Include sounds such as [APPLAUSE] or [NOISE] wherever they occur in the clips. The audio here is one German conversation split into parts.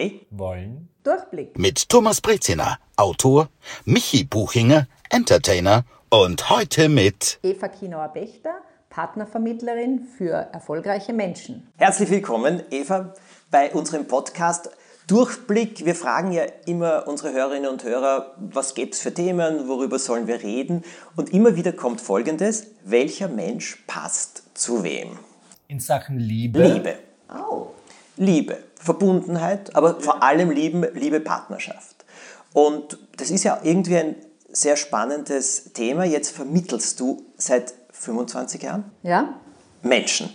zwei wollen Durchblick. Mit Thomas Breziner, Autor, Michi Buchinger, Entertainer und heute mit Eva Kinauer-Bechter, Partnervermittlerin für erfolgreiche Menschen. Herzlich willkommen, Eva, bei unserem Podcast Durchblick. Wir fragen ja immer unsere Hörerinnen und Hörer, was gibt es für Themen, worüber sollen wir reden? Und immer wieder kommt Folgendes, welcher Mensch passt zu wem? in Sachen Liebe. Liebe. Oh. Liebe, Verbundenheit, aber vor allem Lieben, Liebe, Partnerschaft. Und das ist ja irgendwie ein sehr spannendes Thema. Jetzt vermittelst du seit 25 Jahren Ja, Menschen.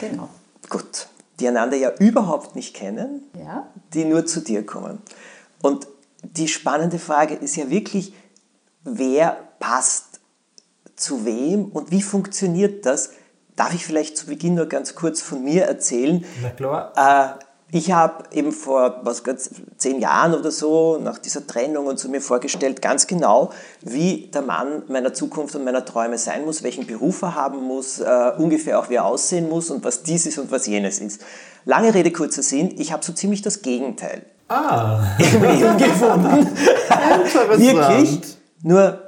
genau. Gut, die einander ja überhaupt nicht kennen, Ja. die nur zu dir kommen. Und die spannende Frage ist ja wirklich, wer passt zu wem und wie funktioniert das? Darf ich vielleicht zu Beginn nur ganz kurz von mir erzählen? Na klar. Äh, ich habe eben vor was, ganz, zehn Jahren oder so nach dieser Trennung und so mir vorgestellt, ganz genau, wie der Mann meiner Zukunft und meiner Träume sein muss, welchen Beruf er haben muss, äh, ungefähr auch wie er aussehen muss und was dies ist und was jenes ist. Lange Rede, kurzer Sinn, ich habe so ziemlich das Gegenteil Ah, im Leben gefunden. Wirklich. Nur,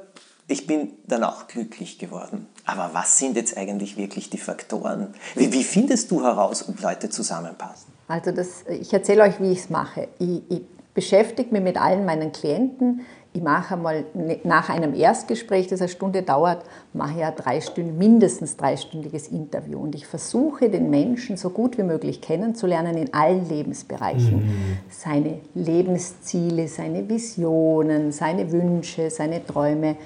ich bin dann auch glücklich geworden. Aber was sind jetzt eigentlich wirklich die Faktoren? Wie, wie findest du heraus, ob Leute zusammenpassen? Also das, ich erzähle euch, wie ich es mache. Ich, ich beschäftige mich mit allen meinen Klienten. Ich mache einmal ne- nach einem Erstgespräch, das eine Stunde dauert, mache ich ein dreistünd, mindestens dreistündiges Interview. Und ich versuche, den Menschen so gut wie möglich kennenzulernen in allen Lebensbereichen. Seine Lebensziele, seine Visionen, seine Wünsche, seine Träume,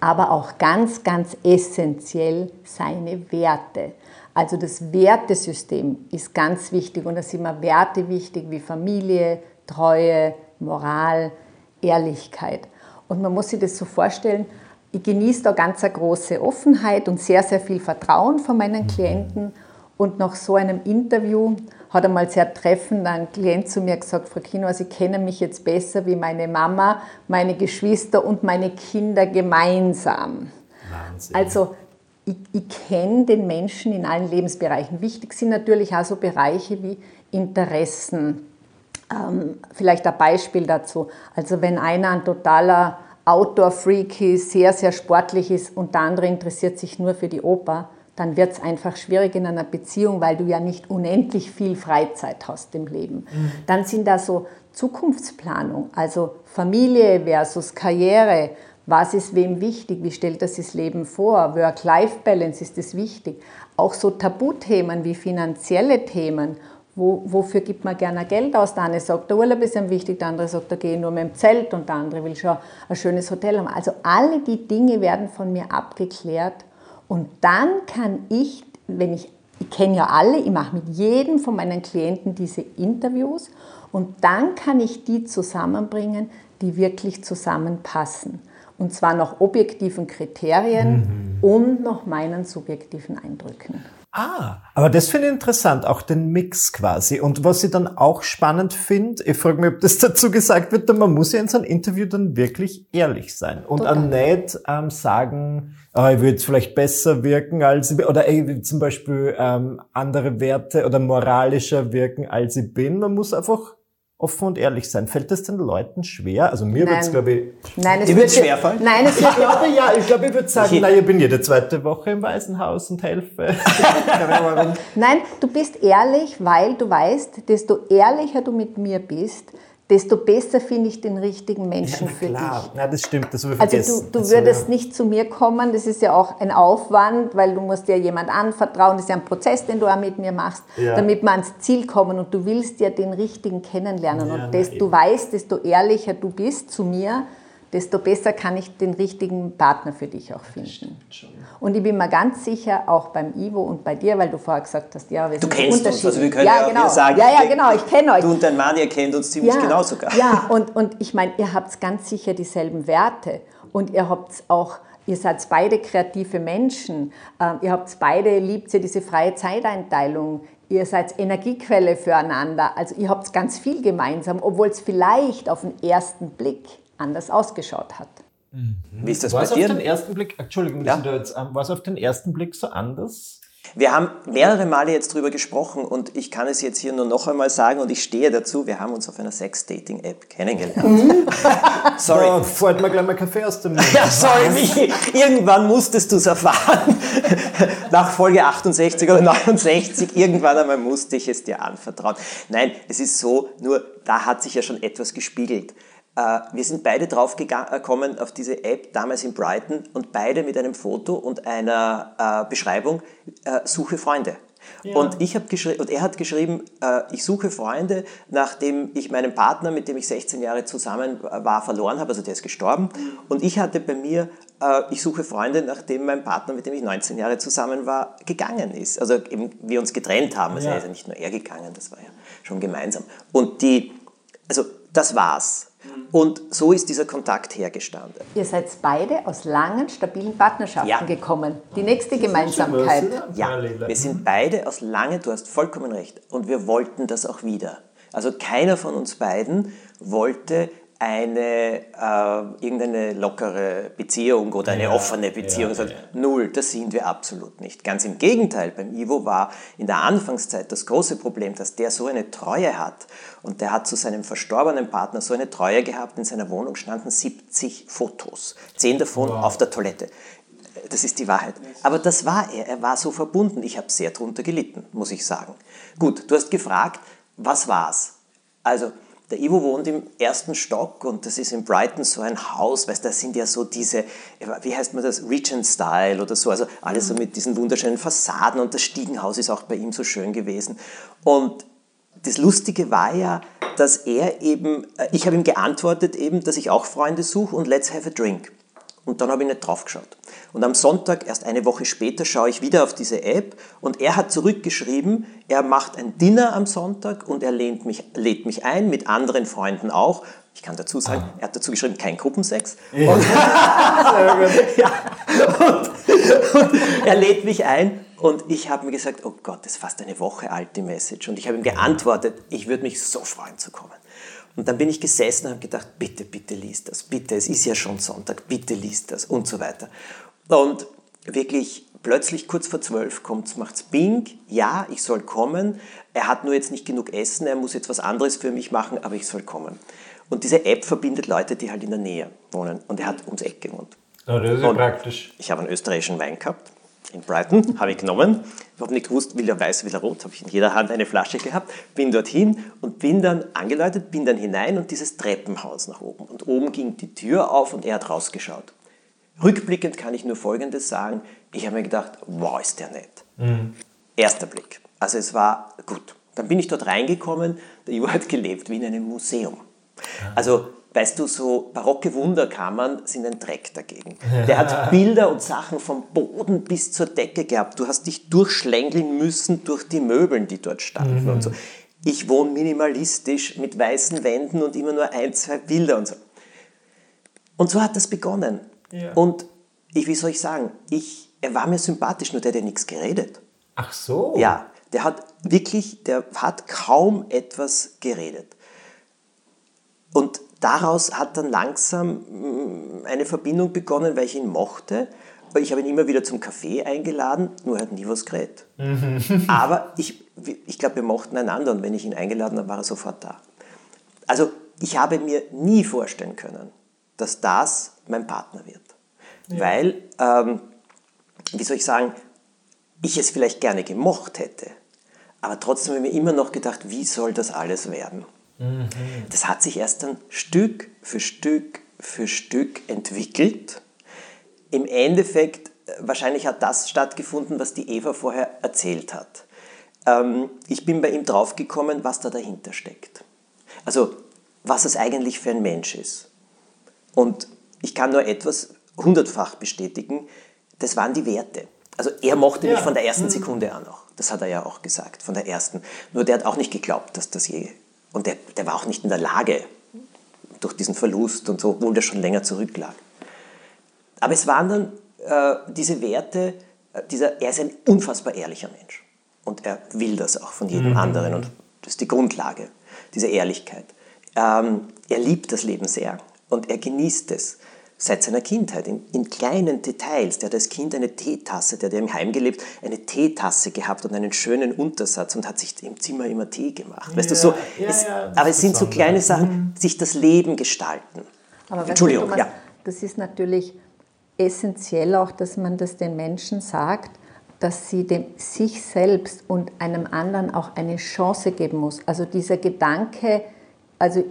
aber auch ganz, ganz essentiell seine Werte. Also das Wertesystem ist ganz wichtig und da sind mir Werte wichtig wie Familie, Treue, Moral, Ehrlichkeit. Und man muss sich das so vorstellen, ich genieße da ganz eine große Offenheit und sehr, sehr viel Vertrauen von meinen Klienten. Und nach so einem Interview hat einmal sehr treffend ein Klient zu mir gesagt, Frau Kino, Sie kennen mich jetzt besser wie meine Mama, meine Geschwister und meine Kinder gemeinsam. Wahnsinn. Also ich, ich kenne den Menschen in allen Lebensbereichen. Wichtig sind natürlich auch so Bereiche wie Interessen. Ähm, vielleicht ein Beispiel dazu. Also wenn einer ein totaler Outdoor-Freak ist, sehr, sehr sportlich ist und der andere interessiert sich nur für die Oper, dann wird es einfach schwierig in einer Beziehung, weil du ja nicht unendlich viel Freizeit hast im Leben. Dann sind da so Zukunftsplanung, also Familie versus Karriere. Was ist wem wichtig? Wie stellt das das Leben vor? Work-Life-Balance ist das wichtig. Auch so Tabuthemen wie finanzielle Themen. Wo, wofür gibt man gerne Geld aus? Der eine sagt, der Urlaub ist ihm wichtig, der andere sagt, da gehe ich nur mit dem Zelt und der andere will schon ein schönes Hotel haben. Also alle die Dinge werden von mir abgeklärt und dann kann ich, wenn ich, ich kenne ja alle, ich mache mit jedem von meinen Klienten diese Interviews und dann kann ich die zusammenbringen, die wirklich zusammenpassen. Und zwar nach objektiven Kriterien und nach meinen subjektiven Eindrücken. Ah, aber das finde ich interessant, auch den Mix quasi. Und was ich dann auch spannend finde, ich frage mich, ob das [LAUGHS] dazu gesagt wird, denn man muss ja in so einem Interview dann wirklich ehrlich sein und Total. auch nicht ähm, sagen, oh, ich will jetzt vielleicht besser wirken als ich bin, oder ich will zum Beispiel ähm, andere Werte oder moralischer wirken als ich bin. Man muss einfach offen und ehrlich sein. Fällt das den Leuten schwer? Also mir wird es, Nein. glaube ich, Nein, es wird schwerfallen? Nein, es ich wird glaube, ja, ich glaube, ich würde sagen, Ich- na, ich bin jede zweite Woche im Waisenhaus und helfe. [LAUGHS] Nein, du bist ehrlich, weil du weißt, desto ehrlicher du mit mir bist, desto besser finde ich den richtigen Menschen für Klar, dich. na, das stimmt, das habe ich Also du, du Also, würdest ja. nicht zu mir kommen, das ist ja auch ein Aufwand, weil du musst dir jemand anvertrauen, das ist ja ein Prozess, den du auch mit mir machst, Ja. damit wir ans Ziel kommen und du willst ja den richtigen kennenlernen Ja, und desto eben. weißt, desto ehrlicher du bist zu mir, desto besser kann ich den richtigen Partner für dich auch finden. Und ich bin mir ganz sicher, auch beim Ivo und bei dir, weil du vorher gesagt hast, ja, wir Du sind kennst uns, also wir können ja, ja, auch genau. sagen, ja, ja, genau, ich kenne euch. Du und dein Mann, ihr kennt uns ziemlich genau sogar. Ja, und, und ich meine, ihr habt ganz sicher dieselben Werte und ihr habt auch, ihr seid beide kreative Menschen, ähm, ihr habt beide, liebt ihr diese freie Zeiteinteilung, ihr seid Energiequelle füreinander, also ihr habt ganz viel gemeinsam, obwohl es vielleicht auf den ersten Blick anders ausgeschaut hat. Wie ist das War bei es auf dir? den ersten Blick, Entschuldigung, Ja. ähm, war es auf den ersten Blick so anders? Wir haben mehrere Male jetzt drüber gesprochen und ich kann es jetzt hier nur noch einmal sagen und ich stehe dazu, wir haben uns auf einer Sex-Dating-App kennengelernt. [LAUGHS] sorry. Da fällt mir gleich mal Kaffee aus dem Mund. [LAUGHS] Ja, sorry, Michi. Irgendwann musstest du es erfahren. [LAUGHS] Nach Folge 68 oder 69, irgendwann einmal musste ich es dir anvertrauen. Nein, es ist so, nur da hat sich ja schon etwas gespiegelt. Äh, wir sind beide drauf gekommen auf diese App, damals in Brighton, und beide mit einem Foto und einer äh, Beschreibung, äh, suche Freunde. Ja. Und, ich geschrieben, und er hat geschrieben, äh, ich suche Freunde, nachdem ich meinen Partner, mit dem ich 16 Jahre zusammen war, verloren habe, also der ist gestorben. Mhm. Und ich hatte bei mir, äh, ich suche Freunde, nachdem mein Partner, mit dem ich 19 Jahre zusammen war, gegangen ist. Also eben wir uns getrennt haben. Also ja. ist ja nicht nur er gegangen, das war ja schon gemeinsam. Und die, also das war's. Und so ist dieser Kontakt hergestanden. Ihr seid beide aus langen, stabilen Partnerschaften ja. gekommen. Die nächste Gemeinsamkeit. Ja, wir sind beide aus langen, du hast vollkommen recht. Und wir wollten das auch wieder. Also keiner von uns beiden wollte eine, äh, irgendeine lockere Beziehung oder eine ja, offene Beziehung. Ja, ja. Null, das sind wir absolut nicht. Ganz im Gegenteil, beim Ivo war in der Anfangszeit das große Problem, dass der so eine Treue hat und der hat zu seinem verstorbenen Partner so eine Treue gehabt, in seiner Wohnung standen 70 Fotos, zehn davon wow. auf der Toilette. Das ist die Wahrheit. Aber das war er, er war so verbunden. Ich habe sehr darunter gelitten, muss ich sagen. Gut, du hast gefragt, was war's? Also, der Ivo wohnt im ersten Stock und das ist in Brighton so ein Haus, weißt du, das sind ja so diese, wie heißt man das, Regent-Style oder so, also alles so mit diesen wunderschönen Fassaden und das Stiegenhaus ist auch bei ihm so schön gewesen. Und das Lustige war ja, dass er eben, äh, ich habe ihm geantwortet eben, dass ich auch Freunde suche und let's have a drink. Und dann habe ich nicht drauf geschaut. Und am Sonntag, erst eine Woche später, schaue ich wieder auf diese App und er hat zurückgeschrieben, er macht ein Dinner am Sonntag und er lädt mich, lädt mich ein, mit anderen Freunden auch. Ich kann dazu sagen, ah. er hat dazu geschrieben, kein Gruppensex. Ja. Und, [LAUGHS] ja. und, und er lädt mich ein und ich habe mir gesagt, oh Gott, das ist fast eine Woche alt, die Message. Und ich habe ihm geantwortet, ich würde mich so freuen zu kommen. Und dann bin ich gesessen und habe gedacht, bitte, bitte liest das, bitte, es ist ja schon Sonntag, bitte liest das und so weiter. Und wirklich plötzlich kurz vor zwölf kommt macht's Bing, ja, ich soll kommen. Er hat nur jetzt nicht genug Essen, er muss jetzt was anderes für mich machen, aber ich soll kommen. Und diese App verbindet Leute, die halt in der Nähe wohnen. Und er hat ums Eck gewohnt. Oh, das ist ja praktisch. Ich habe einen österreichischen Wein gehabt in Brighton, habe ich genommen. Ich habe nicht gewusst, will er weiß, will er rot, habe ich in jeder Hand eine Flasche gehabt, bin dorthin und bin dann angeläutet, bin dann hinein und dieses Treppenhaus nach oben. Und oben ging die Tür auf und er hat rausgeschaut. Rückblickend kann ich nur Folgendes sagen, ich habe mir gedacht, wow, ist der nett. Mhm. Erster Blick. Also es war gut. Dann bin ich dort reingekommen, der Ivo hat gelebt wie in einem Museum. Also weißt du, so barocke Wunderkammern sind ein Dreck dagegen. Der hat Bilder und Sachen vom Boden bis zur Decke gehabt. Du hast dich durchschlängeln müssen durch die Möbeln, die dort standen mhm. und so. Ich wohne minimalistisch mit weißen Wänden und immer nur ein, zwei Bilder und so. Und so hat das begonnen. Ja. Und ich, wie soll ich sagen, ich, er war mir sympathisch, nur der hat ja nichts geredet. Ach so. Ja, der hat wirklich, der hat kaum etwas geredet. Und daraus hat dann langsam mm, eine Verbindung begonnen, weil ich ihn mochte. Ich habe ihn immer wieder zum Kaffee eingeladen, nur er hat nie was geredet. [LAUGHS] Aber ich, ich glaube, wir mochten einander und wenn ich ihn eingeladen habe, war er sofort da. Also ich habe mir nie vorstellen können, dass das mein Partner wird. Ja. Weil, ähm, wie soll ich sagen, ich es vielleicht gerne gemocht hätte, aber trotzdem habe ich mir immer noch gedacht, wie soll das alles werden? Mhm. Das hat sich erst dann Stück für Stück für Stück entwickelt. Im Endeffekt, äh, wahrscheinlich hat das stattgefunden, was die Eva vorher erzählt hat. Ähm, ich bin bei ihm draufgekommen, was da dahinter steckt. Also, was es eigentlich für ein Mensch ist. Und ich kann nur etwas hundertfach bestätigen, das waren die Werte. Also er mochte ja. mich von der ersten mhm. Sekunde an auch. Das hat er ja auch gesagt, von der ersten. Nur der hat auch nicht geglaubt, dass das je und der, der war auch nicht in der Lage, durch diesen Verlust und so, obwohl der schon länger zurücklag. Aber es waren dann äh, diese Werte, äh, dieser, er ist ein unfassbar ehrlicher Mensch. Und er will das auch von jedem mhm. anderen. Und das ist die Grundlage, diese Ehrlichkeit. Ähm, er liebt das Leben sehr und er genießt es. Seit seiner Kindheit, in, in, kleinen Details. Der hat als Kind eine Teetasse, der hat im Heim gelebt, eine Teetasse gehabt und einen schönen Untersatz und hat sich im Zimmer immer Tee gemacht. Ja, weißt du, so, ja, es, ja, aber es sind so kleine Sachen, mhm. sich das Leben gestalten. Aber Entschuldigung, Thomas, ja. Das ist natürlich essentiell auch, dass man das den Menschen sagt, dass sie dem sich selbst und einem anderen auch eine Chance geben muss. Also dieser Gedanke, also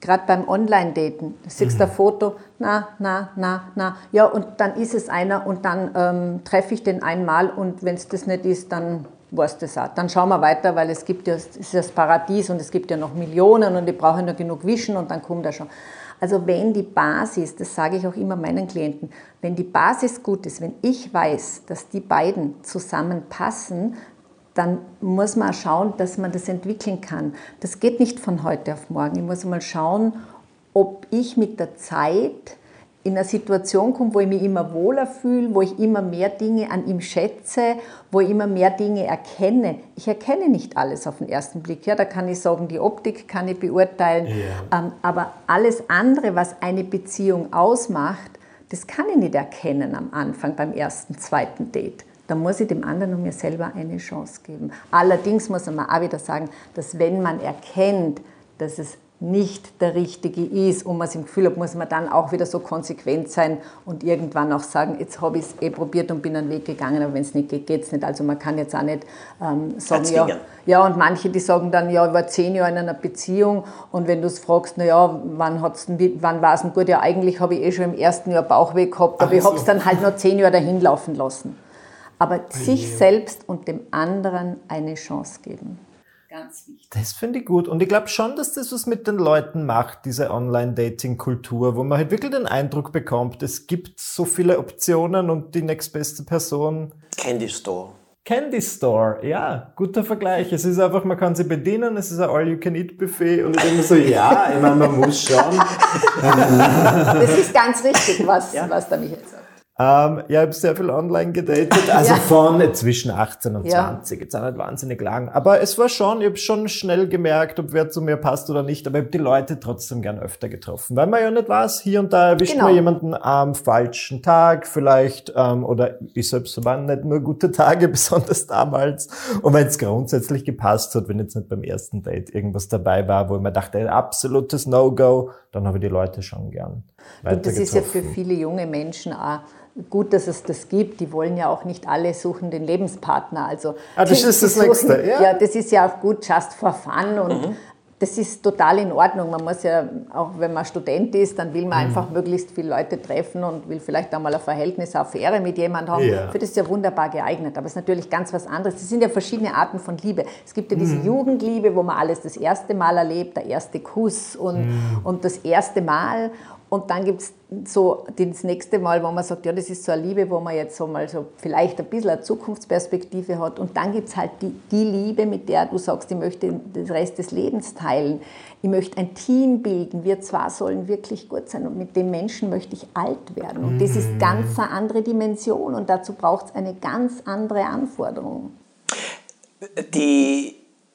gerade beim Online-Daten, du siehst mhm. ein Foto, na, na, na, na, ja, und dann ist es einer und dann ähm, treffe ich den einmal und wenn es das nicht ist, dann war es das auch. Dann schauen wir weiter, weil es gibt ja, es ist das Paradies und es gibt ja noch Millionen und die brauchen nur genug Wischen und dann kommt er schon. Also wenn die Basis, das sage ich auch immer meinen Klienten, wenn die Basis gut ist, wenn ich weiß, dass die beiden zusammenpassen, dann muss man schauen, dass man das entwickeln kann. Das geht nicht von heute auf morgen. Ich muss mal schauen, ob ich mit der Zeit in eine Situation komme, wo ich mich immer wohler fühle, wo ich immer mehr Dinge an ihm schätze, wo ich immer mehr Dinge erkenne. Ich erkenne nicht alles auf den ersten Blick. Ja, da kann ich sagen, die Optik kann ich beurteilen. Ja. Ähm, aber alles andere, was eine Beziehung ausmacht, das kann ich nicht erkennen am Anfang beim ersten, zweiten Date dann muss ich dem anderen und mir selber eine Chance geben. Allerdings muss man auch wieder sagen, dass wenn man erkennt, dass es nicht der richtige ist und man es im Gefühl hat, muss man dann auch wieder so konsequent sein und irgendwann auch sagen, jetzt habe ich es eh probiert und bin einen Weg gegangen, aber wenn es nicht geht, geht es nicht. Also man kann jetzt auch nicht ähm, sagen, ja, ja, und manche, die sagen dann, ja, ich war zehn Jahre in einer Beziehung und wenn du es fragst, na ja, wann, wann war es denn gut? Ja, eigentlich habe ich eh schon im ersten Jahr Bauchweh gehabt, aber Ach ich habe es dann halt noch zehn Jahre dahin laufen lassen aber sich selbst und dem anderen eine Chance geben. Ganz wichtig. Das finde ich gut. Und ich glaube schon, dass das was mit den Leuten macht, diese Online-Dating-Kultur, wo man halt wirklich den Eindruck bekommt, es gibt so viele Optionen und die nächstbeste Person. Candy Store. Candy Store, ja, guter Vergleich. Es ist einfach, man kann sie bedienen, es ist ein All-You-Can-Eat-Buffet und ich denke so, [LAUGHS] ja, ich meine, man muss schauen. das ist ganz richtig, was, ja. was der Michael sagt. Ähm, ja, ich habe sehr viel online gedatet, [LAUGHS] also ja. von zwischen 18 und ja. 20, jetzt auch nicht wahnsinnig lang. Aber es war schon, ich habe schon schnell gemerkt, ob wer zu mir passt oder nicht, aber ich habe die Leute trotzdem gern öfter getroffen, weil man ja nicht weiß, hier und da erwischt genau. man jemanden am falschen Tag vielleicht, ähm, oder ich selbst waren nicht nur gute Tage, [LAUGHS] besonders damals. Und wenn es grundsätzlich gepasst hat, wenn jetzt nicht beim ersten Date irgendwas dabei war, wo ich mir dachte, ein absolutes No-Go, dann habe ich die Leute schon gern. Und das ist ja für viele junge Menschen auch gut, dass es das gibt. Die wollen ja auch nicht alle suchen den Lebenspartner. Also ah, das ist das suchen, Nächste. Ja. ja, das ist ja auch gut, just for fun und mhm. das ist total in Ordnung. Man muss ja, auch wenn man Student ist, dann will man mhm. einfach möglichst viele Leute treffen und will vielleicht einmal ein Verhältnis, eine Affäre mit jemandem haben. Ja. Für das ist ja wunderbar geeignet. Aber es ist natürlich ganz was anderes. Es sind ja verschiedene Arten von Liebe. Es gibt ja diese mhm. Jugendliebe, wo man alles das erste Mal erlebt, der erste Kuss und, mhm. und das erste Mal. Und dann gibt es so das nächste Mal, wo man sagt, ja, das ist so eine Liebe, wo man jetzt so mal so vielleicht ein bisschen eine Zukunftsperspektive hat. Und dann gibt es halt die, die Liebe, mit der du sagst, ich möchte den Rest des Lebens teilen. Ich möchte ein Team bilden. Wir zwar sollen wirklich gut sein und mit dem Menschen möchte ich alt werden. Und das ist mhm. ganz eine andere Dimension und dazu braucht es eine ganz andere Anforderung. Die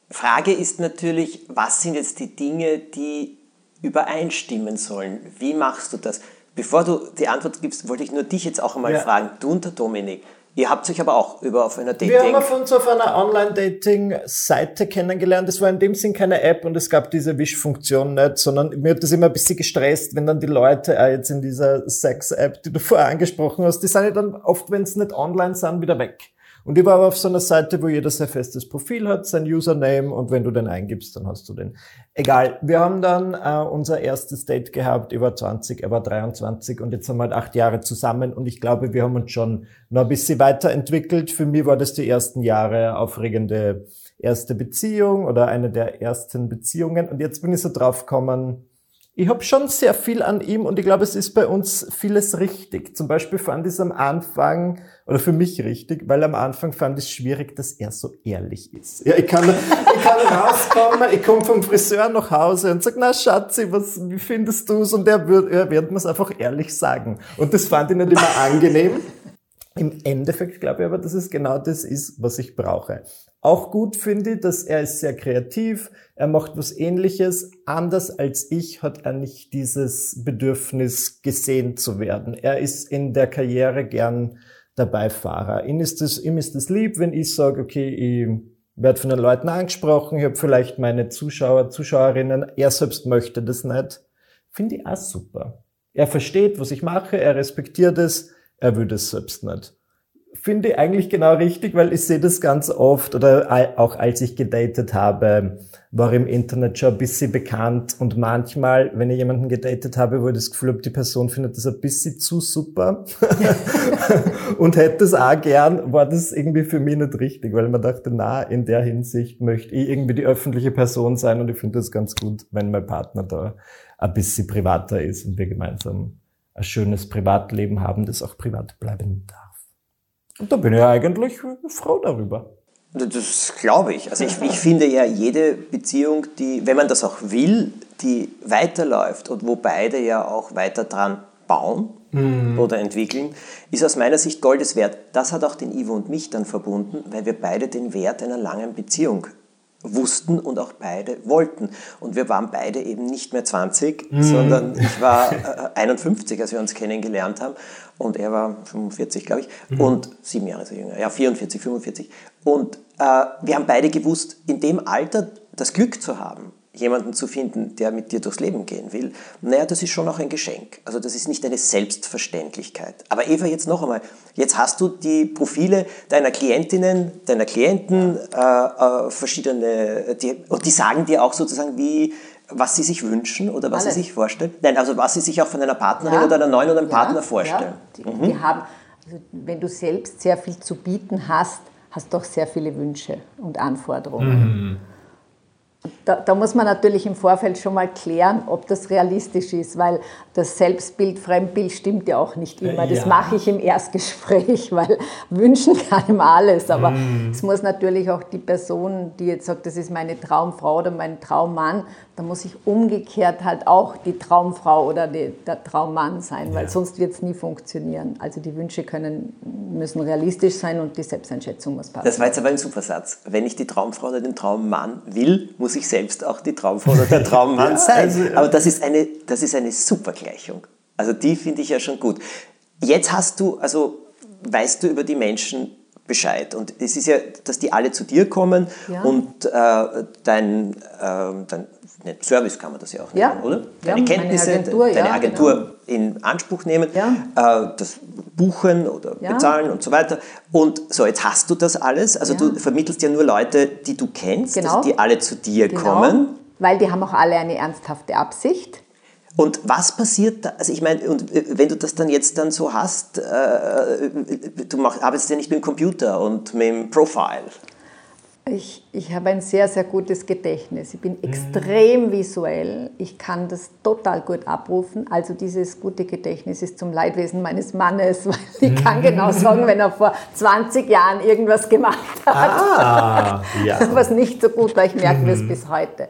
Frage ist natürlich, was sind jetzt die Dinge, die übereinstimmen sollen. Wie machst du das? Bevor du die Antwort gibst, wollte ich nur dich jetzt auch einmal ja. fragen, du und der Dominik. Ihr habt euch aber auch über auf einer Dating... Wir haben uns auf einer Online-Dating-Seite kennengelernt. Es war in dem Sinn keine App und es gab diese Wish-Funktion nicht, sondern mir hat das immer ein bisschen gestresst, wenn dann die Leute auch jetzt in dieser Sex-App, die du vorher angesprochen hast, die sind ja dann oft, wenn es nicht online sind, wieder weg. Und ich war aber auf so einer Seite, wo jeder sein festes Profil hat, sein Username und wenn du den eingibst, dann hast du den. Egal. Wir haben dann äh, unser erstes Date gehabt. Ich war 20, er war 23 und jetzt haben wir halt acht Jahre zusammen und ich glaube, wir haben uns schon noch ein bisschen weiterentwickelt. Für mich war das die ersten Jahre aufregende erste Beziehung oder eine der ersten Beziehungen und jetzt bin ich so drauf gekommen, ich habe schon sehr viel an ihm und ich glaube, es ist bei uns vieles richtig. Zum Beispiel fand ich es am Anfang, oder für mich richtig, weil am Anfang fand ich es schwierig, dass er so ehrlich ist. Ja, ich kann, ich kann rauskommen, ich komme vom Friseur nach Hause und sag, na Schatzi, was, wie findest du's? Und er wird, er wird mir es einfach ehrlich sagen. Und das fand ich nicht immer angenehm. Im Endeffekt glaube ich aber, dass es genau das ist, was ich brauche. Auch gut finde ich, dass er ist sehr kreativ, er macht was ähnliches. Anders als ich hat er nicht dieses Bedürfnis, gesehen zu werden. Er ist in der Karriere gern der Beifahrer. Ihm ist es, ihm ist es lieb, wenn ich sage, okay, ich werde von den Leuten angesprochen, ich habe vielleicht meine Zuschauer, Zuschauerinnen, er selbst möchte das nicht. Finde ich auch super. Er versteht, was ich mache, er respektiert es, er will es selbst nicht finde ich eigentlich genau richtig, weil ich sehe das ganz oft oder auch als ich gedatet habe, war im Internet schon ein bisschen bekannt und manchmal, wenn ich jemanden gedatet habe, wo ich das Gefühl habe, die Person findet das ein bisschen zu super [LAUGHS] und hätte es auch gern, war das irgendwie für mich nicht richtig, weil man dachte, na, in der Hinsicht möchte ich irgendwie die öffentliche Person sein und ich finde das ganz gut, wenn mein Partner da ein bisschen privater ist und wir gemeinsam ein schönes Privatleben haben, das auch privat bleiben darf. Und da bin ich eigentlich froh darüber. Das glaube ich. Also ich, ich finde ja jede Beziehung, die, wenn man das auch will, die weiterläuft und wo beide ja auch weiter dran bauen mhm. oder entwickeln, ist aus meiner Sicht Goldes wert. Das hat auch den Ivo und mich dann verbunden, weil wir beide den Wert einer langen Beziehung wussten und auch beide wollten. Und wir waren beide eben nicht mehr 20, mhm. sondern ich war äh, 51, als wir uns kennengelernt haben. Und er war 45, glaube ich. Mhm. Und sieben Jahre so jünger. Ja, 44, 45. Und äh, wir haben beide gewusst, in dem Alter das Glück zu haben, jemanden zu finden, der mit dir durchs Leben gehen will, naja, das ist schon auch ein Geschenk. Also das ist nicht eine Selbstverständlichkeit. Aber Eva, jetzt noch einmal, jetzt hast du die Profile deiner Klientinnen, deiner Klienten, äh, äh, verschiedene, die, und die sagen dir auch sozusagen, wie, was sie sich wünschen oder was Alles. sie sich vorstellen. Nein, also was sie sich auch von einer Partnerin ja. oder einer neuen oder einem ja. Partner vorstellen. Ja. Die, mhm. die haben, also wenn du selbst sehr viel zu bieten hast, hast du auch sehr viele Wünsche und Anforderungen. Mhm. Da, da, muss man natürlich im Vorfeld schon mal klären, ob das realistisch ist, weil das Selbstbild, Fremdbild stimmt ja auch nicht immer. Das ja. mache ich im Erstgespräch, [LAUGHS] weil wünschen kann ihm alles. Aber mm. es muss natürlich auch die Person, die jetzt sagt, das ist meine Traumfrau oder mein Traummann, da muss ich umgekehrt halt auch die Traumfrau oder die, der Traummann sein, weil ja. sonst wird es nie funktionieren. Also die Wünsche können, müssen realistisch sein und die Selbsteinschätzung muss passen. Das war jetzt aber ein super Satz. Wenn ich die Traumfrau oder den Traummann will, muss ich selbst auch die Traumfrau oder der [LAUGHS] Traummann ja, sein. Also, aber das ist eine, das ist eine super Gleichung. Also die finde ich ja schon gut. Jetzt hast du, also weißt du über die Menschen Bescheid. Und es ist ja, dass die alle zu dir kommen ja. und äh, dein, äh, dein Service kann man das ja auch nennen, ja. oder? Deine ja, Kenntnisse, Agentur, deine Agentur genau. in Anspruch nehmen, äh, das Buchen oder bezahlen und so weiter. Und so, jetzt hast du das alles. Also du vermittelst ja nur Leute, die du kennst, genau. also die alle zu dir genau. kommen. Weil die haben auch alle eine ernsthafte Absicht. Und was passiert da? Also ich meine, und äh, wenn du das dann jetzt dann so hast, äh, du mach, arbeitest ja nicht mit dem Computer und mit dem Profile. Ich, ich habe ein sehr, sehr gutes Gedächtnis. Ich bin extrem visuell. Ich kann das total gut abrufen. Also dieses gute Gedächtnis ist zum Leidwesen meines Mannes, [LAUGHS] weil ich kann genau [LAUGHS] sagen, wenn er vor 20 Jahren irgendwas gemacht hat, ah, [LAUGHS] ja. was nicht so gut war. Ich merke das mhm. bis heute.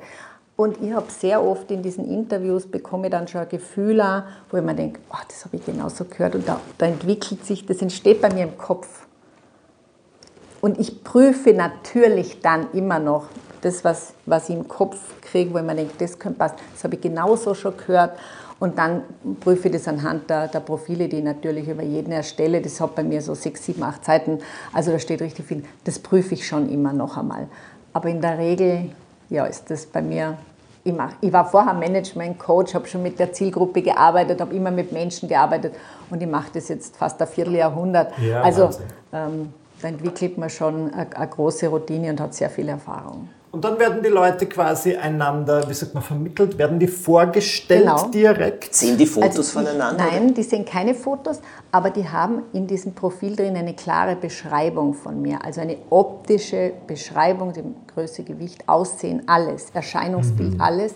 Und ich habe sehr oft in diesen Interviews bekomme dann schon ein Gefühl, wo ich mir denke, oh, das habe ich genauso gehört. Und da, da entwickelt sich, das entsteht bei mir im Kopf. Und ich prüfe natürlich dann immer noch das, was, was ich im Kopf kriege, wo ich mir denke, das könnte passen. Das habe ich genauso schon gehört. Und dann prüfe ich das anhand der, der, Profile, die ich natürlich über jeden erstelle. Das hat bei mir so sechs, sieben, acht Seiten. Also da steht richtig viel. Das prüfe ich schon immer noch einmal. Aber in der Regel ja, ist das bei mir immer. Ich war vorher Management-Coach, habe schon mit der Zielgruppe gearbeitet, habe immer mit Menschen gearbeitet und ich mache das jetzt fast ein Vierteljahrhundert. Ja, also ähm, da entwickelt man schon eine, große Routine und hat sehr viel Erfahrung. Und dann werden die Leute quasi einander, wie sagt man, vermittelt, werden die vorgestellt genau. direkt? Sehen die Fotos also voneinander? Nein, die sehen keine Fotos, aber die haben in diesem Profil drin eine klare Beschreibung von mir. Also eine optische Beschreibung, die Größe, Gewicht, Aussehen, alles, Erscheinungsbild, mhm. alles.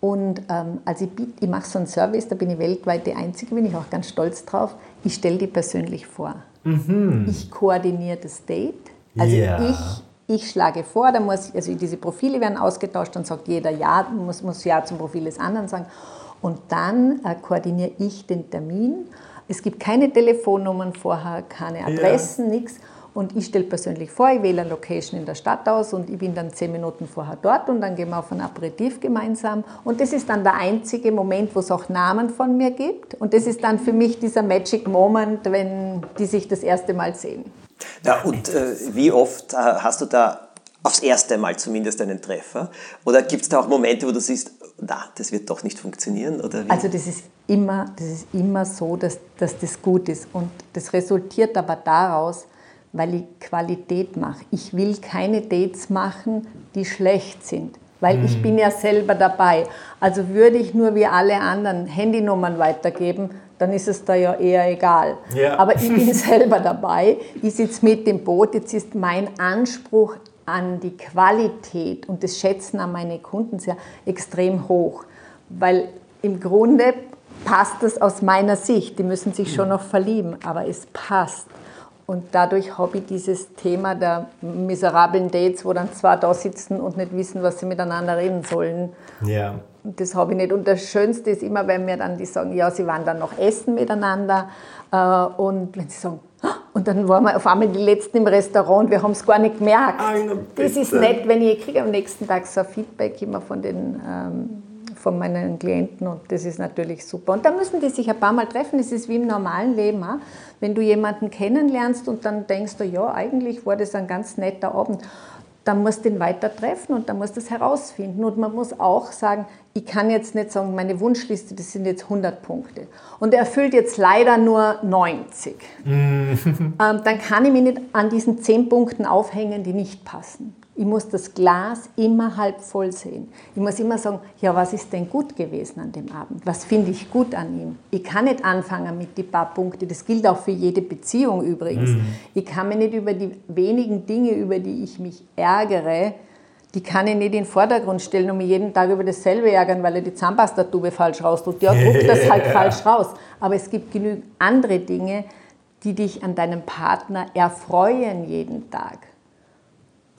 Und ähm, also ich, ich mache so einen Service, da bin ich weltweit die Einzige, bin ich auch ganz stolz drauf. Ich stelle die persönlich vor. Mhm. Ich koordiniere das Date. Also yeah. ich ich schlage vor, da muss, also diese Profile werden ausgetauscht, dann sagt jeder Ja, muss, muss Ja zum Profil des anderen sagen. Und dann äh, koordiniere ich den Termin. Es gibt keine Telefonnummern vorher, keine Adressen, ja. nichts. Und ich stelle persönlich vor, ich wähle eine Location in der Stadt aus und ich bin dann zehn Minuten vorher dort und dann gehen wir auf ein Aperitif gemeinsam. Und das ist dann der einzige Moment, wo es auch Namen von mir gibt. Und das ist dann für mich dieser Magic Moment, wenn die sich das erste Mal sehen. Ja, und äh, wie oft äh, hast du da aufs erste Mal zumindest einen Treffer? Oder gibt es da auch Momente, wo du siehst, na, das wird doch nicht funktionieren? Oder wie? Also das ist immer, das ist immer so, dass, dass das gut ist. Und das resultiert aber daraus, weil ich Qualität mache. Ich will keine Dates machen, die schlecht sind, weil mhm. ich bin ja selber dabei. Also würde ich nur wie alle anderen Handynummern weitergeben, dann ist es da ja eher egal. Ja. Aber ich bin [LAUGHS] selber dabei, ich sitze mit dem Boot, jetzt ist mein Anspruch an die Qualität und das Schätzen an meine Kunden sehr extrem hoch, weil im Grunde passt das aus meiner Sicht. Die müssen sich schon noch verlieben, aber es passt. Und dadurch habe ich dieses Thema der miserablen Dates, wo dann zwei da sitzen und nicht wissen, was sie miteinander reden sollen. Ja. Das habe ich nicht. Und das Schönste ist immer, wenn mir dann die sagen, ja, sie waren dann noch essen miteinander. Äh, und wenn sie sagen, und dann waren wir auf einmal die Letzten im Restaurant und wir haben es gar nicht gemerkt. das ist nett, wenn ich, ich kriege am nächsten Tag so ein Feedback immer von den ähm, von meinen Klienten und das ist natürlich super. Und da müssen die sich ein paar Mal treffen. Es ist wie im normalen Leben. Wenn du jemanden kennenlernst und dann denkst du, ja, eigentlich war das ein ganz netter Abend dann musst du ihn weiter treffen und dann musst du es herausfinden. Und man muss auch sagen, ich kann jetzt nicht sagen, meine Wunschliste, das sind jetzt 100 Punkte. Und er erfüllt jetzt leider nur 90. [LAUGHS] ähm, dann kann ich mich nicht an diesen 10 Punkten aufhängen, die nicht passen. Ich muss das Glas immer halb voll sehen. Ich muss immer sagen, ja, was ist denn gut gewesen an dem Abend? Was finde ich gut an ihm? Ich kann nicht anfangen mit die paar Punkte. Das gilt auch für jede Beziehung übrigens. Mhm. Ich kann mir nicht über die wenigen Dinge, über die ich mich ärgere, die kann ich nicht in den Vordergrund stellen und mich jeden Tag über dasselbe ärgern, weil er die Zahnpastatube falsch rausdrückt. Ja, druck das [LAUGHS] halt falsch raus. Aber es gibt genügend andere Dinge, die dich an deinem Partner erfreuen jeden Tag.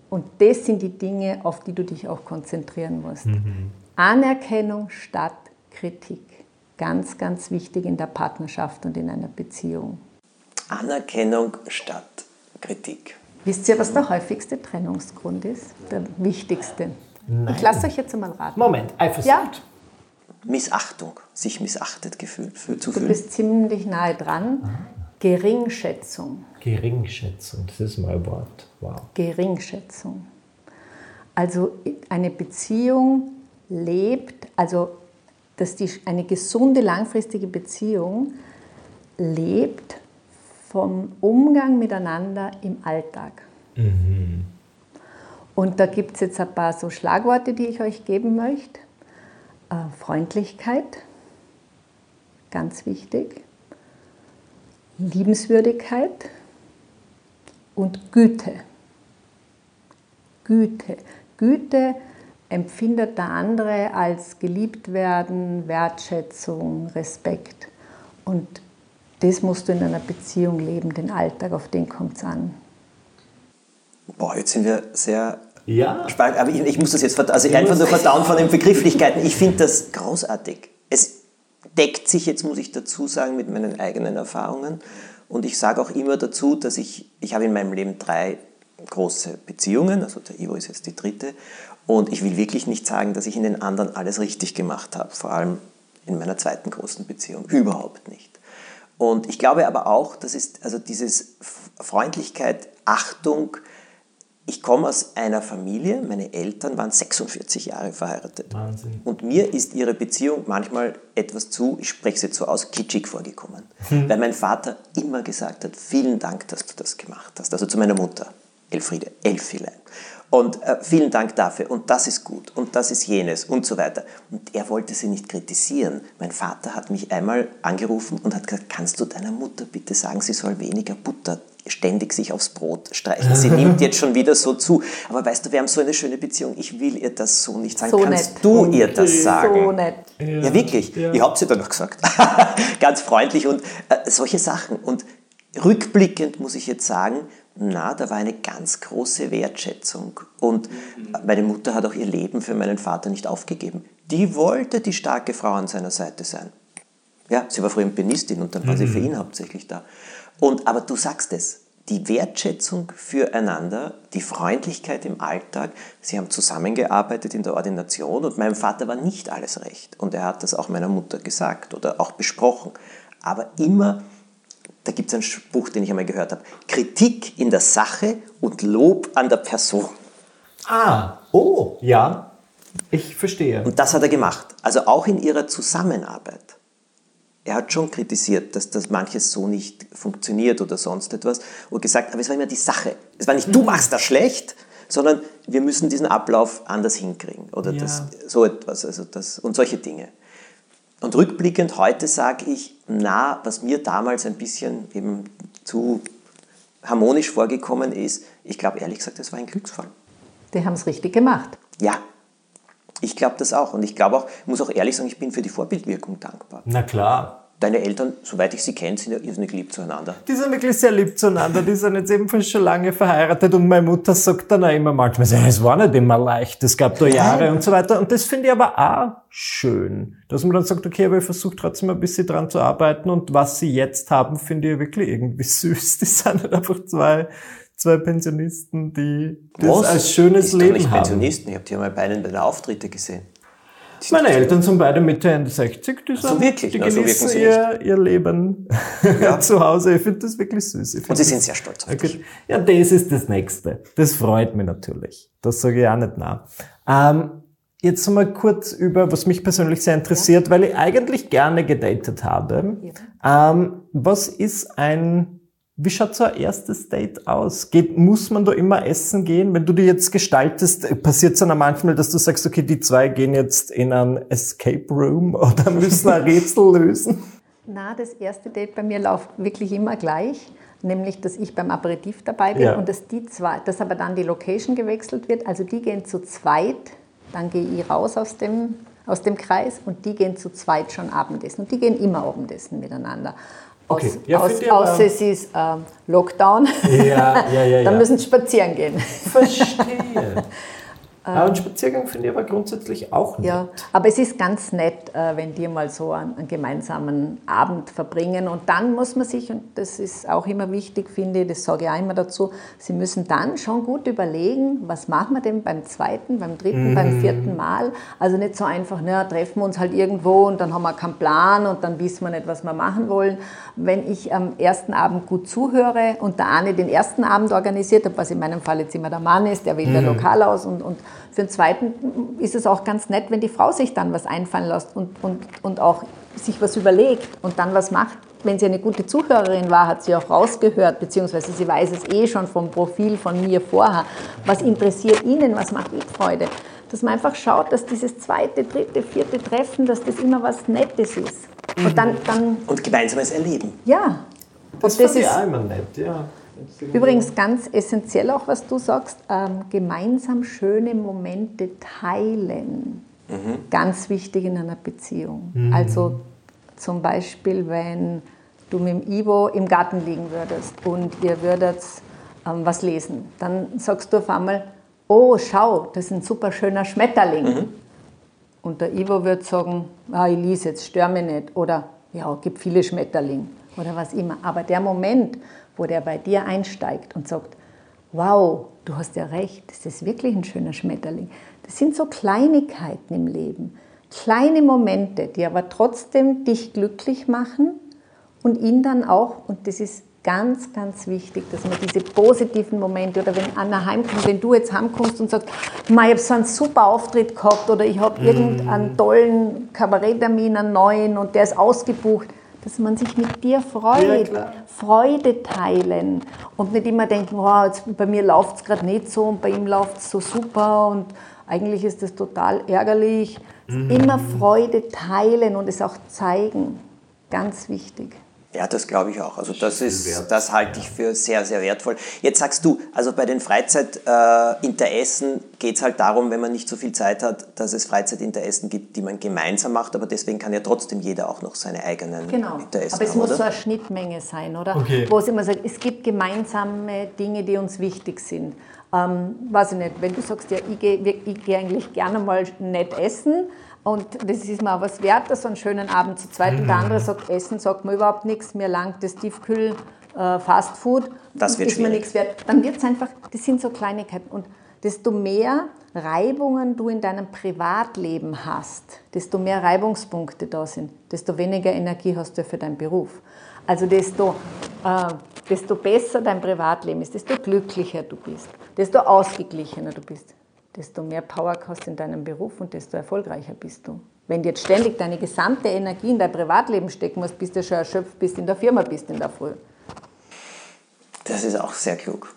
Und das sind die Dinge, auf die du dich auch konzentrieren musst. Mhm. Anerkennung statt Kritik. Ganz, ganz wichtig in der Partnerschaft und in einer Beziehung. Anerkennung statt Kritik. Wisst ihr, was der häufigste Trennungsgrund ist? Der wichtigste. Nein. Ich lasse euch jetzt einmal raten. Moment, Eifersucht. Ja. Missachtung, sich missachtet gefühlt, zu fühlen. Du bist ziemlich nahe dran. Geringschätzung. Geringschätzung, das ist mal ein Wort. Wow. Geringschätzung. Also eine Beziehung lebt, also dass die, eine gesunde langfristige Beziehung lebt vom Umgang miteinander im Alltag. Mhm. Und da gibt es jetzt ein paar so Schlagworte, die ich euch geben möchte. Äh, Freundlichkeit, ganz wichtig. Liebenswürdigkeit und Güte. Güte. Güte empfindet der andere als geliebt werden, Wertschätzung, Respekt. Und das musst du in einer Beziehung leben, den Alltag, auf den kommt es an. Boah, jetzt sind wir sehr ja. spannend, aber ich, ich muss das jetzt also einfach nur verdauen von den Begrifflichkeiten. Ich finde das großartig. Deckt sich, jetzt muss ich dazu sagen, mit meinen eigenen Erfahrungen. Und ich sage auch immer dazu, dass ich, ich habe in meinem Leben drei große Beziehungen, also der Ivo ist jetzt die dritte. Und ich will wirklich nicht sagen, dass ich in den anderen alles richtig gemacht habe, vor allem in meiner zweiten großen Beziehung. Überhaupt nicht. Und ich glaube aber auch, dass es also dieses Freundlichkeit, Achtung, ich komme aus einer Familie, meine Eltern waren 46 Jahre verheiratet. Wahnsinn. Und mir ist ihre Beziehung manchmal etwas zu, ich spreche jetzt so aus, kitschig vorgekommen. Hm. Weil mein Vater immer gesagt hat, vielen Dank, dass du das gemacht hast. Also zu meiner Mutter, Elfriede, Elfilein. Und äh, vielen Dank dafür. Und das ist gut. Und das ist jenes und so weiter. Und er wollte sie nicht kritisieren. Mein Vater hat mich einmal angerufen und hat gesagt, kannst du deiner Mutter bitte sagen, sie soll weniger Butter ständig sich aufs Brot streichen. Sie nimmt jetzt schon wieder so zu. Aber weißt du, wir haben so eine schöne Beziehung. Ich will ihr das so nicht sagen. So Kannst nett. du ihr das sagen? So nett. Ja, ja wirklich. Ja. Ich habe sie dann noch gesagt. [LAUGHS] Ganz freundlich und äh, solche Sachen. Und rückblickend muss ich jetzt sagen, na, da war eine ganz große Wertschätzung. Und meine Mutter hat auch ihr Leben für meinen Vater nicht aufgegeben. Die wollte die starke Frau an seiner Seite sein. Ja, sie war früher Pianistin und dann war mhm. sie für ihn hauptsächlich da. Und, aber du sagst es, die Wertschätzung füreinander, die Freundlichkeit im Alltag. Sie haben zusammengearbeitet in der Ordination und meinem Vater war nicht alles recht. Und er hat das auch meiner Mutter gesagt oder auch besprochen. Aber immer, da gibt es einen Spruch, den ich einmal gehört habe, Kritik in der Sache und Lob an der Person. Ah, oh, ja, ich verstehe. Und das hat er gemacht. Also auch in ihrer Zusammenarbeit. Er hat schon kritisiert, dass das manches so nicht funktioniert oder sonst etwas und gesagt, aber es war immer die Sache. Es war nicht, du machst das schlecht, sondern wir müssen diesen Ablauf anders hinkriegen oder Ja. das, so etwas also das, und solche Dinge. Und rückblickend heute sage ich, na, was mir damals ein bisschen eben zu harmonisch vorgekommen ist, ich glaube ehrlich gesagt, das war ein Glücksfall. Die haben es richtig gemacht. Ja, ich glaube das auch. Und ich glaube auch, ich muss auch ehrlich sagen, ich bin für die Vorbildwirkung dankbar. Na klar. Deine Eltern, soweit ich sie kenne, sind ja irrsinnig lieb zueinander. Die sind wirklich sehr lieb zueinander, die sind jetzt ebenfalls schon lange verheiratet und meine Mutter sagt dann auch immer manchmal, es war nicht immer leicht, es gab da Jahre und so weiter. Und das finde ich aber auch schön, dass man dann sagt, okay, aber ich versuche trotzdem ein bisschen dran zu arbeiten und was sie jetzt haben, finde ich wirklich irgendwie [LAUGHS] süß. Die sind halt einfach zwei, zwei Pensionisten, die das als schönes ist Leben nicht haben. Pensionisten, ich habe die einmal bei einem der Auftritte gesehen. Meine Eltern sind beide Mitte, Ende 60, die, sind, wirklich? die so genießen sie ihr, ihr Leben [LAUGHS] zu Hause. Ich finde das wirklich süß. Ich Und sie sind sehr stolz auf Ja, dich. Ja, das ist das Nächste. Das freut mich natürlich. Das sage ich auch nicht nach. Ähm, jetzt mal kurz über, was mich persönlich sehr interessiert, weil ich eigentlich gerne gedatet habe. Ähm, was ist ein, wie schaut so ein erstes Date aus? Geht, muss man da immer essen gehen? Wenn du die jetzt gestaltest, passiert es dann manchmal, dass du sagst, okay, die zwei gehen jetzt in ein Escape Room [LAUGHS] oder müssen ein Rätsel lösen? Na, das erste Date bei mir läuft wirklich immer gleich, nämlich dass ich beim Aperitif dabei bin Ja. und dass die zwei, dass aber dann die Location gewechselt wird. Also die gehen zu zweit, dann gehe ich raus aus dem, aus dem Kreis und die gehen zu zweit schon Abendessen. Und die gehen immer Abendessen miteinander. Aus, Okay. Ja, aus, ich aber- außer es ist ähm, Lockdown, Ja, ja, ja. [LAUGHS] dann ja. müssen sie spazieren gehen. Verstehe. [LAUGHS] Einen Spaziergang finde ich aber grundsätzlich auch nett. Ja, aber es ist ganz nett, äh, wenn die mal so einen, einen gemeinsamen Abend verbringen. Und dann muss man sich, und das ist auch immer wichtig, finde ich, das sage ich auch immer dazu, Sie müssen dann schon gut überlegen, was machen wir denn beim zweiten, beim dritten, beim vierten Mal. Also nicht so einfach, na, treffen wir uns halt irgendwo und dann haben wir keinen Plan und dann wissen wir nicht, was wir machen wollen. Wenn ich am ersten Abend gut zuhöre und der eine den ersten Abend organisiert hat, was in meinem Fall jetzt immer der Mann ist, der wählt ein Lokal aus und, und für den zweiten ist es auch ganz nett, wenn die Frau sich dann was einfallen lässt und, und, und auch sich was überlegt und dann was macht. Wenn sie eine gute Zuhörerin war, hat sie auch rausgehört, beziehungsweise sie weiß es eh schon vom Profil von mir vorher. Was interessiert Ihnen, was macht Ihnen Freude? Dass man einfach schaut, dass dieses zweite, dritte, vierte Treffen, dass das immer was Nettes ist. Und dann, dann Und gemeinsames Erleben. ja. Das, Und das ist immer nett, ja. Übrigens ganz essentiell auch, was du sagst, ähm, gemeinsam schöne Momente teilen. Ganz wichtig in einer Beziehung. Also zum Beispiel, wenn du mit dem Ivo im Garten liegen würdest und ihr würdet ähm, was lesen, dann sagst du auf einmal, oh, schau, das ist ein super schöner Schmetterling. Und der Ivo wird sagen, ah, ich lese jetzt, stör mich nicht. Oder, ja, gibt viele Schmetterlinge. Oder was immer. Aber der Moment, wo der bei dir einsteigt und sagt, wow, du hast ja recht, das ist wirklich ein schöner Schmetterling. Das sind so Kleinigkeiten im Leben. Kleine Momente, die aber trotzdem dich glücklich machen und ihn dann auch, und das ist ganz, ganz wichtig, dass man diese positiven Momente, oder wenn Anna heimkommt, wenn du jetzt heimkommst und sagst, "Ma, ich habe so einen super Auftritt gehabt oder ich habe irgendeinen tollen Kabaretttermin, einen neuen und der ist ausgebucht, dass man sich mit dir freut, klar. Freude teilen und nicht immer denken, wow, jetzt, bei mir läuft es gerade nicht so und bei ihm läuft es so super und eigentlich ist das total ärgerlich. Immer Freude teilen und es auch zeigen, ganz wichtig. Ja, das glaube ich auch. Also das ist, wert. das halte ich für sehr, sehr wertvoll. Jetzt sagst du, also bei den Freizeitinteressen geht es halt darum, wenn man nicht so viel Zeit hat, dass es Freizeitinteressen gibt, die man gemeinsam macht, aber deswegen kann ja trotzdem jeder auch noch seine eigenen Genau. Interessen Aber es haben, muss oder? so eine Schnittmenge sein, oder? Okay. Wo es immer sagt, es gibt gemeinsame Dinge, die uns wichtig sind. Ähm, weiß ich nicht, wenn du sagst, ja, ich gehe geh eigentlich gerne mal nett essen und das ist mir auch was wert, so einen schönen Abend zu zweit. Und der andere sagt, Essen sagt mir überhaupt nichts, mir langt das Tiefkühl äh, Fast Food, Das wird ist mir schwierig. nichts wert. Dann wird es einfach, das sind so Kleinigkeiten. Und desto mehr Reibungen du in deinem Privatleben hast, desto mehr Reibungspunkte da sind, desto weniger Energie hast du für deinen Beruf. Also desto, äh, desto besser dein Privatleben ist, desto glücklicher du bist, desto ausgeglichener du bist, desto mehr Power hast du in deinem Beruf und desto erfolgreicher bist du. Wenn du jetzt ständig deine gesamte Energie in dein Privatleben stecken musst, bis du schon erschöpft bist, in der Firma bist in der Früh. Das ist auch sehr klug.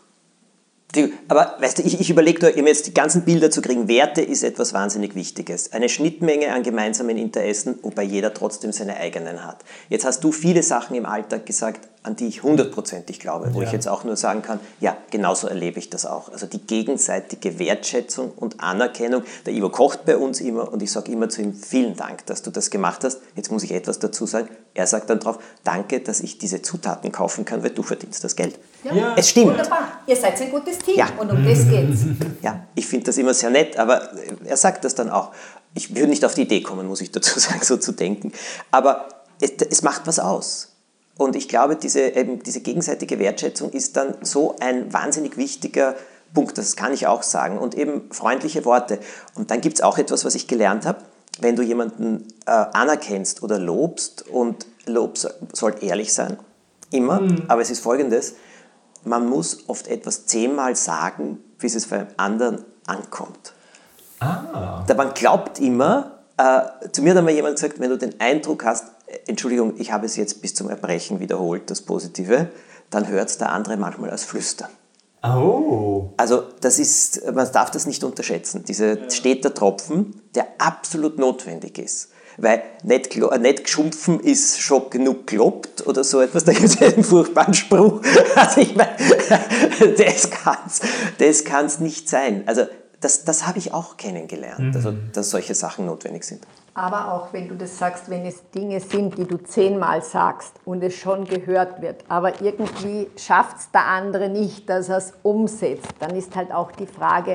Aber weißt du, ich, ich überlege nur, um jetzt die ganzen Bilder zu kriegen. Werte ist etwas wahnsinnig Wichtiges. Eine Schnittmenge an gemeinsamen Interessen, wobei jeder trotzdem seine eigenen hat. Jetzt hast du viele Sachen im Alltag gesagt, an die ich hundertprozentig glaube, wo ich jetzt auch nur sagen kann, ja, genauso erlebe ich das auch. Also die gegenseitige Wertschätzung und Anerkennung. Der Ivo kocht bei uns immer und ich sage immer zu ihm, vielen Dank, dass du das gemacht hast. Jetzt muss ich etwas dazu sagen. Er sagt dann drauf, danke, dass ich diese Zutaten kaufen kann, weil du verdienst das Geld. Ja. Es stimmt. Wunderbar. Ihr seid ein gutes Team Ja. und um das geht's. [LAUGHS] Ja, ich finde das immer sehr nett, aber er sagt das dann auch. Ich würde nicht auf die Idee kommen, muss ich dazu [LAUGHS] sagen, so zu denken. Aber es, es macht was aus. Und ich glaube, diese, eben diese gegenseitige Wertschätzung ist dann so ein wahnsinnig wichtiger Punkt, das kann ich auch sagen. Und eben freundliche Worte. Und dann gibt es auch etwas, was ich gelernt habe. Wenn du jemanden äh, anerkennst oder lobst, und Lob so- soll ehrlich sein, immer, aber es ist folgendes, man muss oft etwas zehnmal sagen, bis es bei einem anderen ankommt. Ah. Da man glaubt immer, äh, zu mir hat einmal jemand gesagt, wenn du den Eindruck hast, Entschuldigung, ich habe es jetzt bis zum Erbrechen wiederholt, das Positive, dann hört es der andere manchmal als Flüstern. Oh. Also das ist, man darf das nicht unterschätzen, dieser steter Tropfen, der absolut notwendig ist. Weil nicht, äh, nicht geschumpfen ist schon genug gelobt oder so etwas, [LAUGHS] da gibt es einen furchtbaren Spruch. [LAUGHS] Also ich meine, [LAUGHS] das kann es das kann's nicht sein. Also das, das habe ich auch kennengelernt, also, dass solche Sachen notwendig sind. Aber auch wenn du das sagst, wenn es Dinge sind, die du zehnmal sagst und es schon gehört wird, aber irgendwie schafft es der andere nicht, dass er es umsetzt, dann ist halt auch die Frage,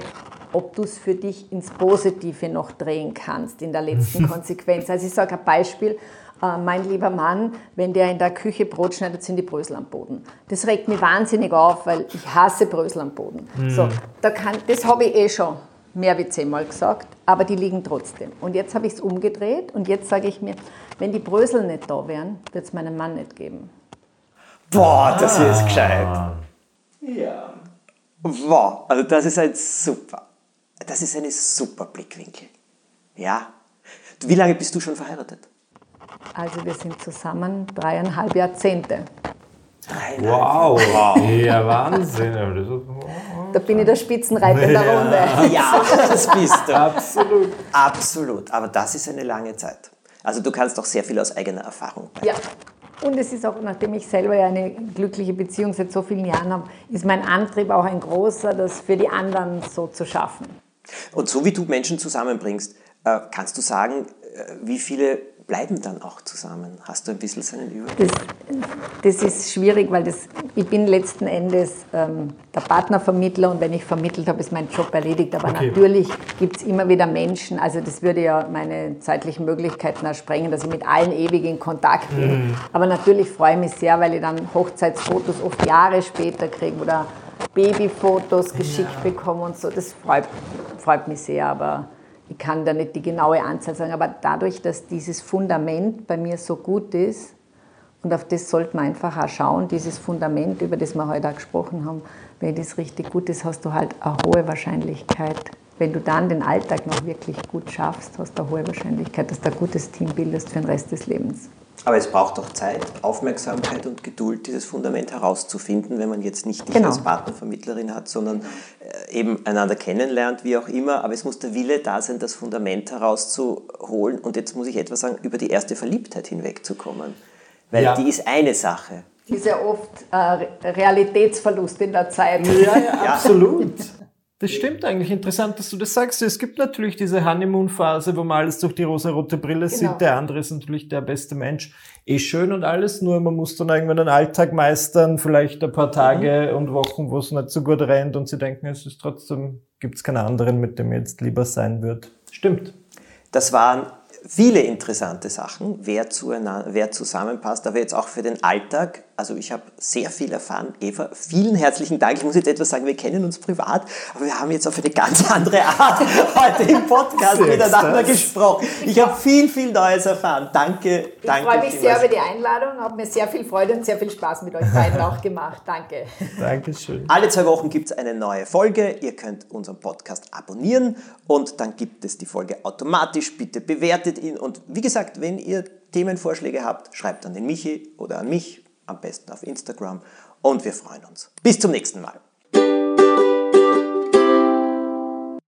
ob du es für dich ins Positive noch drehen kannst in der letzten [LAUGHS] Konsequenz. Also ich sage ein Beispiel. äh, Mein lieber Mann, wenn der in der Küche Brot schneidet, sind die Brösel am Boden. Das regt mich wahnsinnig auf, weil ich hasse Brösel am Boden. So, da kann, das habe ich eh schon mehr wie zehnmal gesagt, aber die liegen trotzdem. Und jetzt habe ich es umgedreht und jetzt sage ich mir, wenn die Brösel nicht da wären, wird es meinen Mann nicht geben. Boah, das hier ist gescheit. Ja. Wow, also das ist ein super, das ist eine super Blickwinkel. Ja. Wie lange bist du schon verheiratet? Also wir sind zusammen dreieinhalb Jahrzehnte. Wow. Ja, Wahnsinn. Ist- Da bin ich der Spitzenreiter in der Runde. [LAUGHS] Ja, das bist du. Absolut. Absolut, aber das ist eine lange Zeit. Also du kannst auch sehr viel aus eigener Erfahrung. Ja. Und es ist auch, nachdem ich selber ja eine glückliche Beziehung seit so vielen Jahren habe, ist mein Antrieb auch ein großer, das für die anderen so zu schaffen. Und so wie du Menschen zusammenbringst, äh, kannst du sagen, äh, wie viele bleiben dann auch zusammen? Hast du ein bisschen seinen Überblick? Das, das ist schwierig, weil das, ich bin letzten Endes ähm, der Partnervermittler und wenn ich vermittelt habe, ist mein Job erledigt. Aber Okay. natürlich gibt es immer wieder Menschen, also das würde ja meine zeitlichen Möglichkeiten auch sprengen, dass ich mit allen ewig in Kontakt bin. Aber natürlich freue ich mich sehr, weil ich dann Hochzeitsfotos oft Jahre später kriege oder Babyfotos geschickt bekomme und so. Das freut, freut mich sehr, aber ich kann da nicht die genaue Anzahl sagen. Aber dadurch, dass dieses Fundament bei mir so gut ist, und auf das sollte man einfach auch schauen, dieses Fundament, über das wir heute auch gesprochen haben. Wenn das richtig gut ist, hast du halt eine hohe Wahrscheinlichkeit. Wenn du dann den Alltag noch wirklich gut schaffst, hast du eine hohe Wahrscheinlichkeit, dass du ein gutes Team bildest für den Rest des Lebens. Aber es braucht auch Zeit, Aufmerksamkeit und Geduld, dieses Fundament herauszufinden, wenn man jetzt nicht dich Genau. als Partnervermittlerin hat, sondern äh, eben einander kennenlernt, wie auch immer. Aber es muss der Wille da sein, das Fundament herauszuholen. Und jetzt muss ich etwas sagen, über die erste Verliebtheit hinwegzukommen. Weil Ja. die ist eine Sache. Ist ja oft äh, Realitätsverlust in der Zeit. Ja, ja, absolut. Das stimmt eigentlich. Interessant, dass du das sagst. Es gibt natürlich diese Honeymoon-Phase, wo man alles durch die rosarote Brille Genau. sieht. Der andere ist natürlich der beste Mensch. Eh schön und alles, nur man muss dann irgendwann den Alltag meistern, vielleicht ein paar Tage und Wochen, wo es nicht so gut rennt und sie denken, es ist trotzdem, gibt es keinen anderen, mit dem jetzt lieber sein wird. Stimmt. Das waren viele interessante Sachen, wer, wer zusammenpasst, aber jetzt auch für den Alltag. Also ich habe sehr viel erfahren. Eva, vielen herzlichen Dank. Ich muss jetzt etwas sagen, wir kennen uns privat, aber wir haben jetzt auf eine ganz andere Art [LAUGHS] heute im Podcast miteinander gesprochen. Ich habe viel, viel Neues erfahren. Danke, Ich danke. freue mich sehr über die Einladung, habe mir sehr viel Freude und sehr viel Spaß mit euch beiden auch gemacht. Danke. [LAUGHS] Dankeschön. Alle zwei Wochen gibt es eine neue Folge. Ihr könnt unseren Podcast abonnieren und dann gibt es die Folge automatisch. Bitte bewertet ihn und wie gesagt, wenn ihr Themenvorschläge habt, schreibt an den Michi oder an mich, am besten auf Instagram und wir freuen uns. Bis zum nächsten Mal.